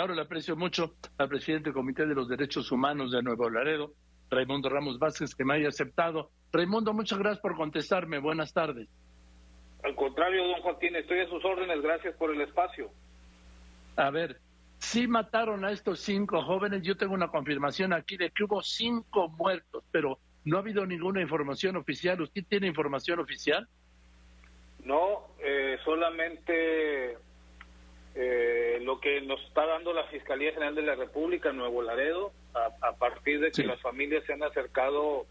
ahora le aprecio mucho al presidente del Comité de los Derechos Humanos de Nuevo Laredo, Raimundo Ramos Vázquez, que me haya aceptado. Raimundo, muchas gracias por contestarme. Buenas tardes. Al contrario, don Joaquín, estoy a sus órdenes. Gracias por el espacio. A ver, sí mataron a estos cinco jóvenes. Yo tengo una confirmación aquí de que hubo cinco muertos, pero no ha habido ninguna información oficial. ¿Usted tiene información oficial? No, eh, solamente lo que nos está dando la Fiscalía General de la República, Nuevo Laredo, a, partir de que las familias se han acercado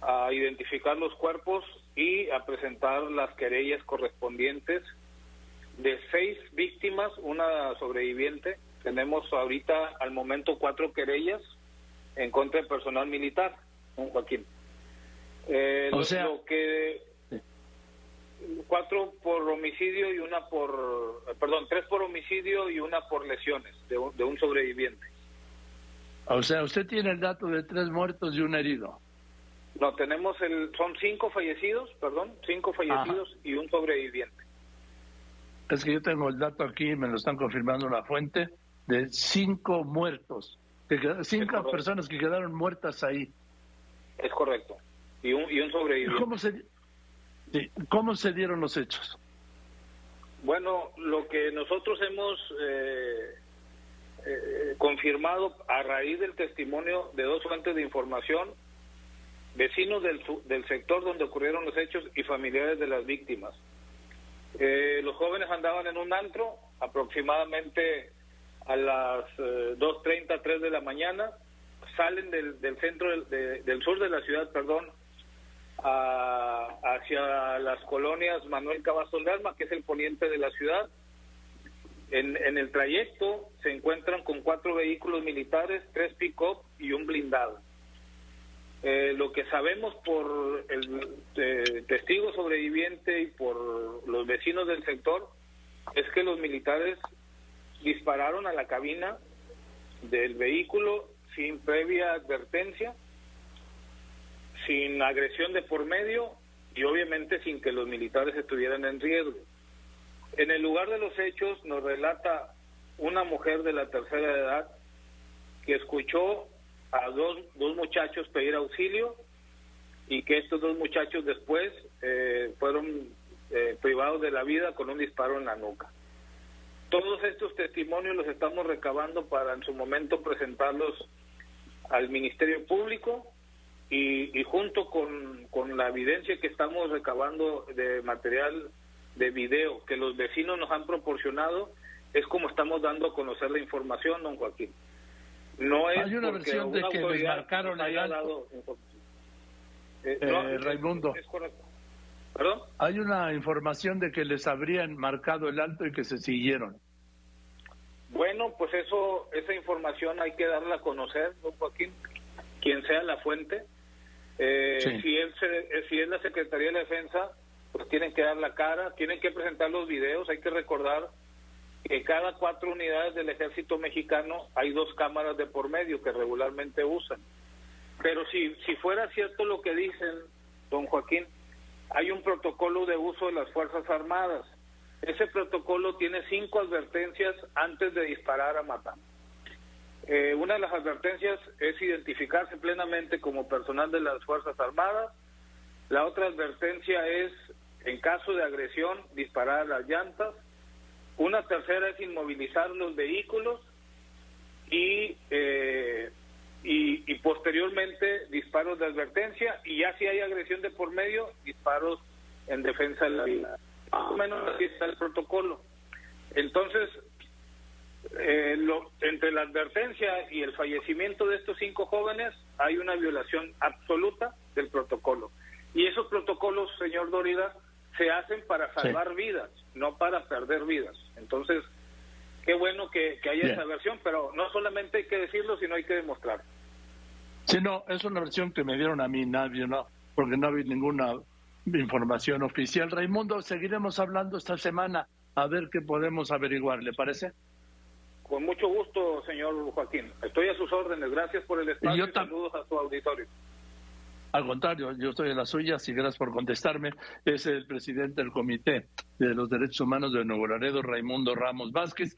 a identificar los cuerpos y a presentar las querellas correspondientes de seis víctimas, una sobreviviente. Tenemos ahorita al momento cuatro querellas en contra del personal militar, Joaquín. Eh, o sea, lo que cuatro por homicidio y una por, perdón, tres por homicidio y una por lesiones de un, de un sobreviviente. O sea, usted tiene el dato de tres muertos y un herido. No, tenemos el, son cinco fallecidos, perdón, cinco fallecidos y un sobreviviente. Es que yo tengo el dato aquí, me lo están confirmando la fuente, de cinco muertos, cinco personas que quedaron muertas ahí. Es correcto. Y un, y un sobreviviente. ¿Cómo se, ¿Cómo se dieron los hechos? Bueno, lo que nosotros hemos eh, eh, confirmado a raíz del testimonio de dos fuentes de información, vecinos del, del sector donde ocurrieron los hechos y familiares de las víctimas. Eh, los jóvenes andaban en un antro aproximadamente a las 2.30, 3 de la mañana, salen del, del centro del sur de la ciudad, perdón, hacia las colonias Manuel Cavazos de Alma, que es el poniente de la ciudad. En, en el trayecto se encuentran con cuatro vehículos militares, tres pick-up y un blindado. Eh, lo que sabemos por el eh, testigo sobreviviente y por los vecinos del sector es que los militares dispararon a la cabina del vehículo sin previa advertencia sin agresión de por medio y obviamente sin que los militares estuvieran en riesgo. En el lugar de los hechos nos relata una mujer de la tercera edad que escuchó a dos, dos muchachos pedir auxilio y que estos dos muchachos después eh, fueron eh, privados de la vida con un disparo en la nuca. Todos estos testimonios los estamos recabando para en su momento presentarlos al Ministerio Público y, junto con, con, la evidencia que estamos recabando de material de video que los vecinos nos han proporcionado, es como estamos dando a conocer la información, don Joaquín. No es Hay una versión de que les marcaron allá. Eh, eh, Raimundo. Es correcto. ¿Perdón? Hay una información de que les habrían marcado el alto y que se siguieron. Bueno, pues eso, esa información hay que darla a conocer, don Joaquín, quien sea la fuente. Eh, si, él eh, si es la Secretaría de la Defensa, pues tienen que dar la cara, tienen que presentar los videos, hay que recordar que cada cuatro unidades del ejército mexicano hay dos cámaras de por medio que regularmente usan. Pero si, si fuera cierto lo que dicen, don Joaquín, hay un protocolo de uso de las Fuerzas Armadas. Ese protocolo tiene cinco advertencias antes de disparar a matar. Eh, una de las advertencias es identificarse plenamente como personal de las Fuerzas Armadas. La otra advertencia es, en caso de agresión, disparar las llantas. Una tercera es inmovilizar los vehículos y, eh, y, posteriormente disparos de advertencia y ya si hay agresión de por medio, disparos en defensa de la vida. Más o menos así está el protocolo. Entonces, eh, lo, entre la advertencia y el fallecimiento de estos cinco jóvenes hay una violación absoluta del protocolo. Y esos protocolos, señor Dorida, se hacen para salvar vidas, no para perder vidas. Entonces, qué bueno que, haya esa versión, pero no solamente hay que decirlo, sino hay que demostrarlo. Sí, no, es una versión que me dieron a mí, nadie, no, porque no había ninguna información oficial. Raimundo, seguiremos hablando esta semana a ver qué podemos averiguar, ¿le parece? Con mucho gusto, señor Joaquín. Estoy a sus órdenes. Gracias por el espacio y, saludos a su auditorio. Al contrario, yo estoy en las suyas y gracias por contestarme. Es el presidente del Comité de los Derechos Humanos de Nuevo Laredo, Raimundo Ramos Vázquez.